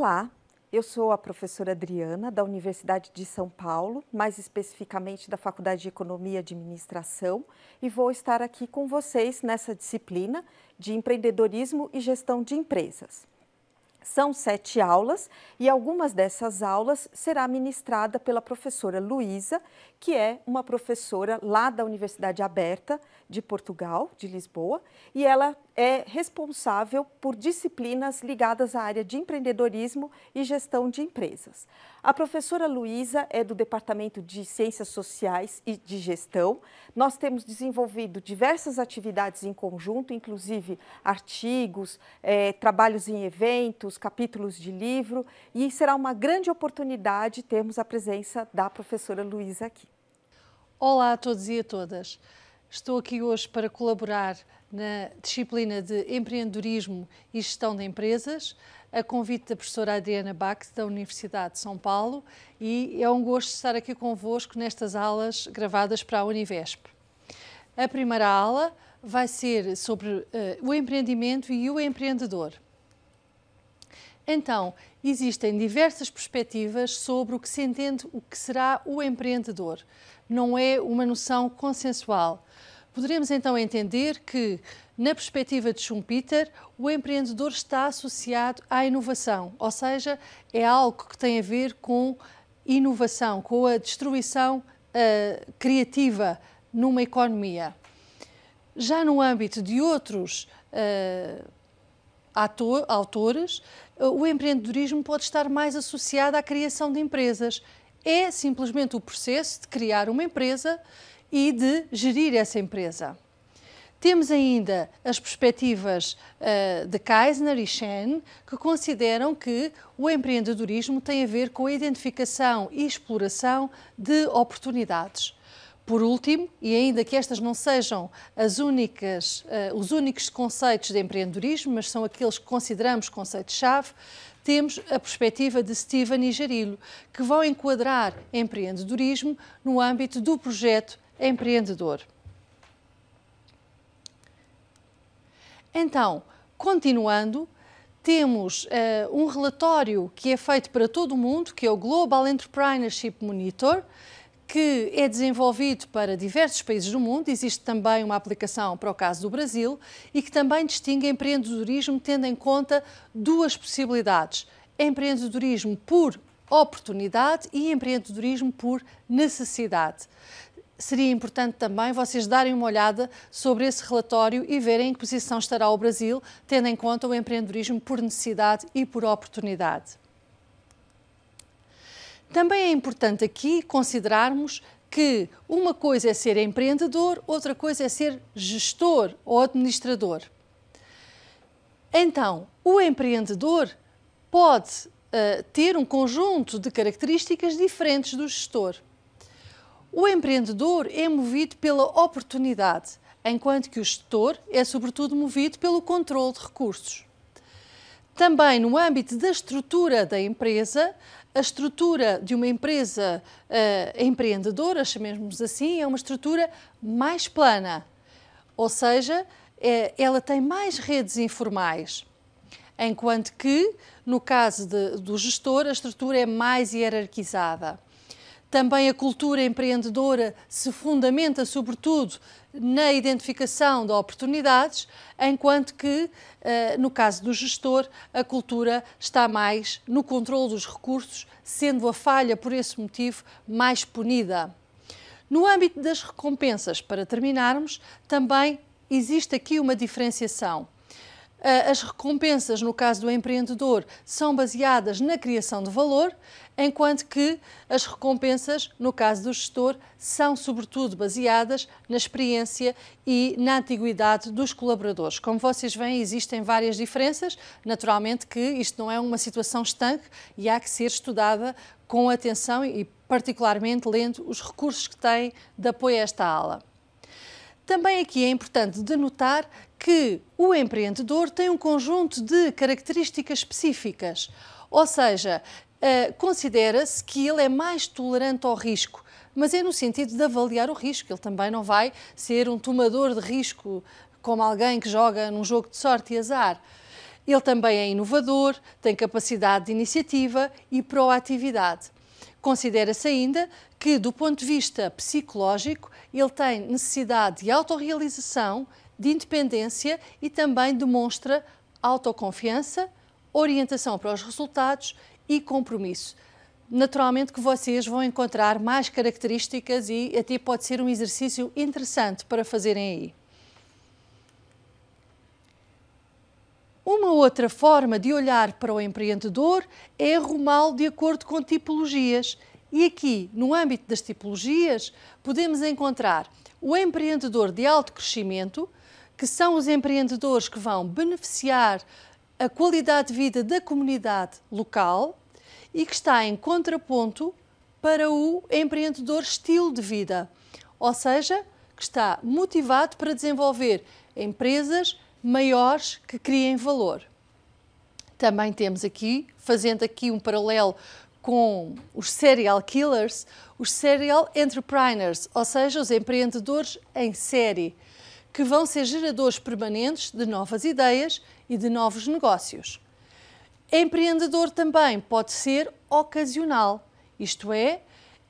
Olá, eu sou a professora Adriana, da Universidade de São Paulo, mais especificamente da Faculdade de Economia e Administração, e vou estar aqui com vocês nessa disciplina de empreendedorismo e gestão de empresas. São sete aulas e algumas dessas aulas será ministrada pela professora Luísa, que é uma professora lá da Universidade Aberta de Portugal, de Lisboa, e ela é responsável por disciplinas ligadas à área de empreendedorismo e gestão de empresas. A professora Luísa é do Departamento de Ciências Sociais e de Gestão. Nós temos desenvolvido diversas atividades em conjunto, inclusive artigos, é, trabalhos em eventos, capítulos de livro, e será uma grande oportunidade termos a presença da professora Luísa aqui. Olá a todos e a todas. Estou aqui hoje para colaborar na disciplina de empreendedorismo e gestão de empresas, a convite da professora Adriana Bax, da Universidade de São Paulo, e é um gosto estar aqui convosco nestas aulas gravadas para a Univesp. A primeira aula vai ser sobre uh, o empreendimento e o empreendedor. Então, existem diversas perspectivas sobre o que se entende o que será o empreendedor. Não é uma noção consensual. Poderemos então entender que, na perspectiva de Schumpeter, o empreendedor está associado à inovação, ou seja, é algo que tem a ver com inovação, com a destruição uh, criativa numa economia. Já no âmbito de outros uh, ator, autores, uh, o empreendedorismo pode estar mais associado à criação de empresas. É simplesmente o processo de criar uma empresa e de gerir essa empresa. Temos ainda as perspectivas uh, de Keisner e Shen, que consideram que o empreendedorismo tem a ver com a identificação e exploração de oportunidades. Por último, e ainda que estas não sejam as únicas, uh, os únicos conceitos de empreendedorismo, mas são aqueles que consideramos conceitos-chave, temos a perspectiva de Steven e Jarillo, que vão enquadrar empreendedorismo no âmbito do projeto empreendedor. Então, continuando, temos uh, um relatório que é feito para todo o mundo, que é o Global Entrepreneurship Monitor, que é desenvolvido para diversos países do mundo. Existe também uma aplicação para o caso do Brasil e que também distingue empreendedorismo tendo em conta duas possibilidades: empreendedorismo por oportunidade e empreendedorismo por necessidade seria importante também vocês darem uma olhada sobre esse relatório e verem em que posição estará o Brasil, tendo em conta o empreendedorismo por necessidade e por oportunidade. Também é importante aqui considerarmos que uma coisa é ser empreendedor, outra coisa é ser gestor ou administrador. Então, o empreendedor pode uh, ter um conjunto de características diferentes do gestor. O empreendedor é movido pela oportunidade, enquanto que o gestor é, sobretudo, movido pelo controle de recursos. Também no âmbito da estrutura da empresa, a estrutura de uma empresa uh, empreendedora, chamemos assim, é uma estrutura mais plana, ou seja, é, ela tem mais redes informais, enquanto que, no caso de, do gestor, a estrutura é mais hierarquizada. Também a cultura empreendedora se fundamenta, sobretudo, na identificação de oportunidades, enquanto que, eh, no caso do gestor, a cultura está mais no controle dos recursos, sendo a falha, por esse motivo, mais punida. No âmbito das recompensas, para terminarmos, também existe aqui uma diferenciação. Eh, as recompensas, no caso do empreendedor, são baseadas na criação de valor, enquanto que as recompensas, no caso do gestor, são sobretudo baseadas na experiência e na antiguidade dos colaboradores. Como vocês veem, existem várias diferenças. Naturalmente que isto não é uma situação estanque e há que ser estudada com atenção e particularmente lendo os recursos que têm de apoio a esta ala. Também aqui é importante denotar que o empreendedor tem um conjunto de características específicas, ou seja, uh, considera-se que ele é mais tolerante ao risco, mas é no sentido de avaliar o risco. Ele também não vai ser um tomador de risco como alguém que joga num jogo de sorte e azar. Ele também é inovador, tem capacidade de iniciativa e proatividade. Considera-se ainda que, do ponto de vista psicológico, ele tem necessidade de autorrealização, de independência e também demonstra autoconfiança, orientação para os resultados e compromisso. Naturalmente que vocês vão encontrar mais características e até pode ser um exercício interessante para fazerem aí. Uma outra forma de olhar para o empreendedor é arrumá-lo de acordo com tipologias. E aqui, no âmbito das tipologias, podemos encontrar o empreendedor de alto crescimento, que são os empreendedores que vão beneficiar a qualidade de vida da comunidade local e que está em contraponto para o empreendedor estilo de vida, ou seja, que está motivado para desenvolver empresas maiores que criem valor. Também temos aqui, fazendo aqui um paralelo com os serial killers, os serial entrepreneurs, ou seja, os empreendedores em série, que vão ser geradores permanentes de novas ideias e de novos negócios. Empreendedor também pode ser ocasional, isto é,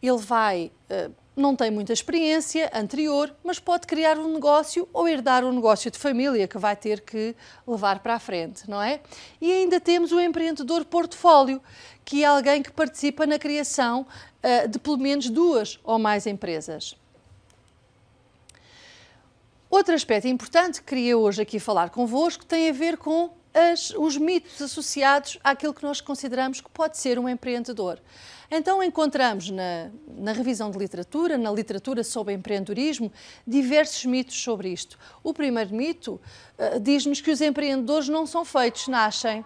ele vai, eh, não tem muita experiência anterior, mas pode criar um negócio ou herdar um negócio de família que vai ter que levar para a frente, não é? E ainda temos o empreendedor portfólio, que é alguém que participa na criação eh, de pelo menos duas ou mais empresas. Outro aspecto importante que queria hoje aqui falar convosco tem a ver com as, os mitos associados àquilo que nós consideramos que pode ser um empreendedor. Então, encontramos na, na, revisão de literatura, na literatura sobre empreendedorismo, diversos mitos sobre isto. O primeiro mito uh, diz-nos que os empreendedores não são feitos, nascem.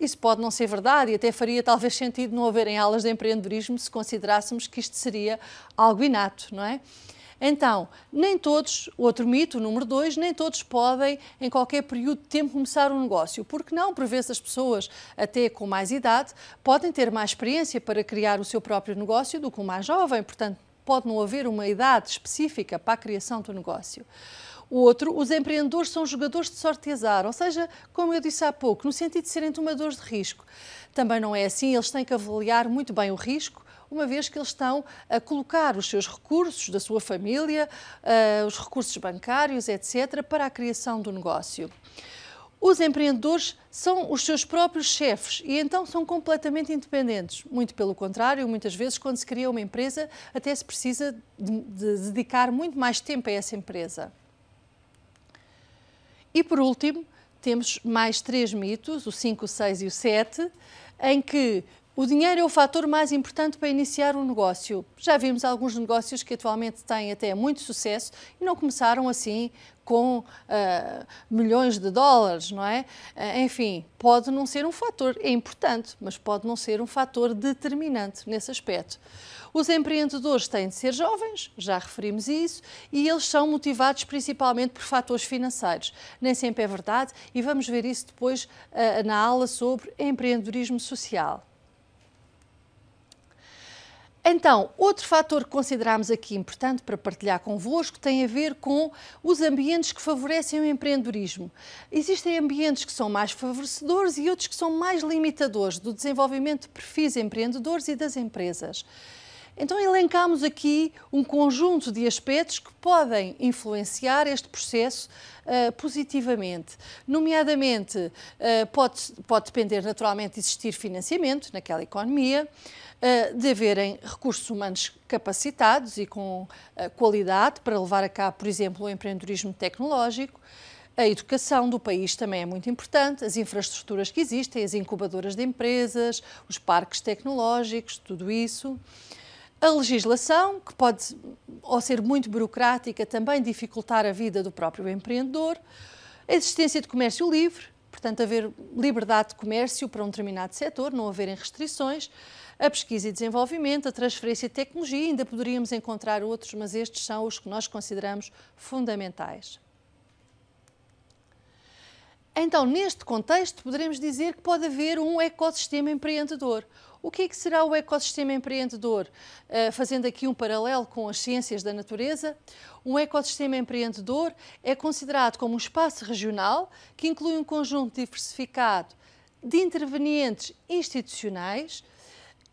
Isso pode não ser verdade e até faria talvez sentido não haverem aulas de empreendedorismo se considerássemos que isto seria algo inato, não é? Então, nem todos, outro mito, número dois, nem todos podem, em qualquer período de tempo, começar um negócio. Porque não? Por vezes as pessoas, até com mais idade, podem ter mais experiência para criar o seu próprio negócio do que o mais jovem. Portanto, pode não haver uma idade específica para a criação do negócio. O outro, os empreendedores são jogadores de sorte e azar, ou seja, como eu disse há pouco, no sentido de serem tomadores de risco. Também não é assim, eles têm que avaliar muito bem o risco, uma vez que eles estão a colocar os seus recursos da sua família, uh, os recursos bancários, etc., para a criação do negócio. Os empreendedores são os seus próprios chefes e então são completamente independentes. Muito pelo contrário, muitas vezes, quando se cria uma empresa, até se precisa de, de dedicar muito mais tempo a essa empresa. E por último, temos mais três mitos, o 5, o 6 e o 7, em que o dinheiro é o fator mais importante para iniciar um negócio. Já vimos alguns negócios que atualmente têm até muito sucesso e não começaram assim com uh, milhões de dólares, não é? Uh, enfim, pode não ser um fator, é importante, mas pode não ser um fator determinante nesse aspecto. Os empreendedores têm de ser jovens, já referimos isso, e eles são motivados principalmente por fatores financeiros. Nem sempre é verdade e vamos ver isso depois uh, na aula sobre empreendedorismo social. Então, outro fator que consideramos aqui importante para partilhar convosco tem a ver com os ambientes que favorecem o empreendedorismo. Existem ambientes que são mais favorecedores e outros que são mais limitadores do desenvolvimento de perfis empreendedores e das empresas. Então, elencamos aqui um conjunto de aspectos que podem influenciar este processo uh, positivamente. Nomeadamente, uh, pode, pode depender naturalmente de existir financiamento naquela economia, uh, de haverem recursos humanos capacitados e com qualidade para levar a cabo, por exemplo, o empreendedorismo tecnológico. A educação do país também é muito importante, as infraestruturas que existem, as incubadoras de empresas, os parques tecnológicos, tudo isso. A legislação, que pode, ao ser muito burocrática, também dificultar a vida do próprio empreendedor. A existência de comércio livre, portanto, haver liberdade de comércio para um determinado setor, não haverem restrições. A pesquisa e desenvolvimento, a transferência de tecnologia, ainda poderíamos encontrar outros, mas estes são os que nós consideramos fundamentais. Então, neste contexto, poderemos dizer que pode haver um ecossistema empreendedor. O que é que será o ecossistema empreendedor? Uh, fazendo aqui um paralelo com as ciências da natureza, um ecossistema empreendedor é considerado como um espaço regional que inclui um conjunto diversificado de intervenientes institucionais,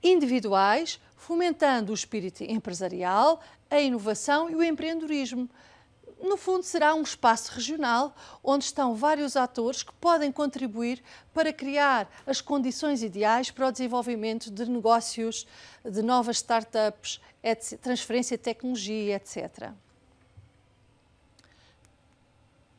individuais, fomentando o espírito empresarial, a inovação e o empreendedorismo no fundo, será um espaço regional onde estão vários atores que podem contribuir para criar as condições ideais para o desenvolvimento de negócios, de novas startups, transferência de tecnologia, etc.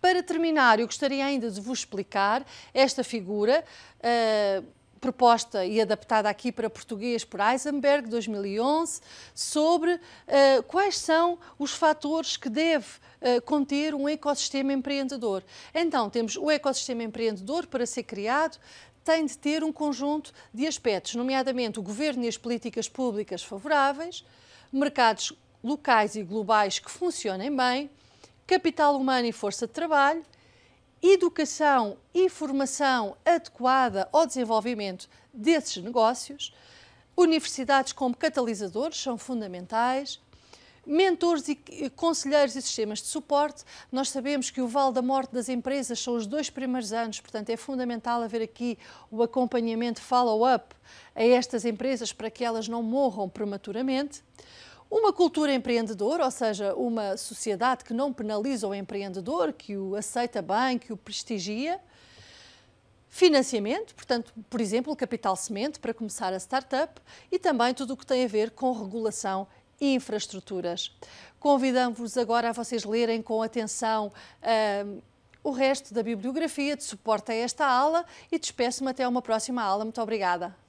Para terminar, eu gostaria ainda de vos explicar esta figura. Uh, proposta e adaptada aqui para português por Eisenberg, 2011, sobre uh, quais são os fatores que deve uh, conter um ecossistema empreendedor. Então, temos o ecossistema empreendedor para ser criado, tem de ter um conjunto de aspectos, nomeadamente o governo e as políticas públicas favoráveis, mercados locais e globais que funcionem bem, capital humano e força de trabalho educação e formação adequada ao desenvolvimento desses negócios, universidades como catalisadores são fundamentais, mentores e conselheiros e sistemas de suporte. Nós sabemos que o vale da morte das empresas são os dois primeiros anos, portanto é fundamental haver aqui o acompanhamento follow-up a estas empresas para que elas não morram prematuramente. Uma cultura empreendedora, ou seja, uma sociedade que não penaliza o empreendedor, que o aceita bem, que o prestigia. Financiamento, portanto, por exemplo, capital semente para começar a startup e também tudo o que tem a ver com regulação e infraestruturas. Convidamos-vos agora a vocês lerem com atenção uh, o resto da bibliografia de suporte a esta aula e despeço-me até uma próxima aula. Muito obrigada.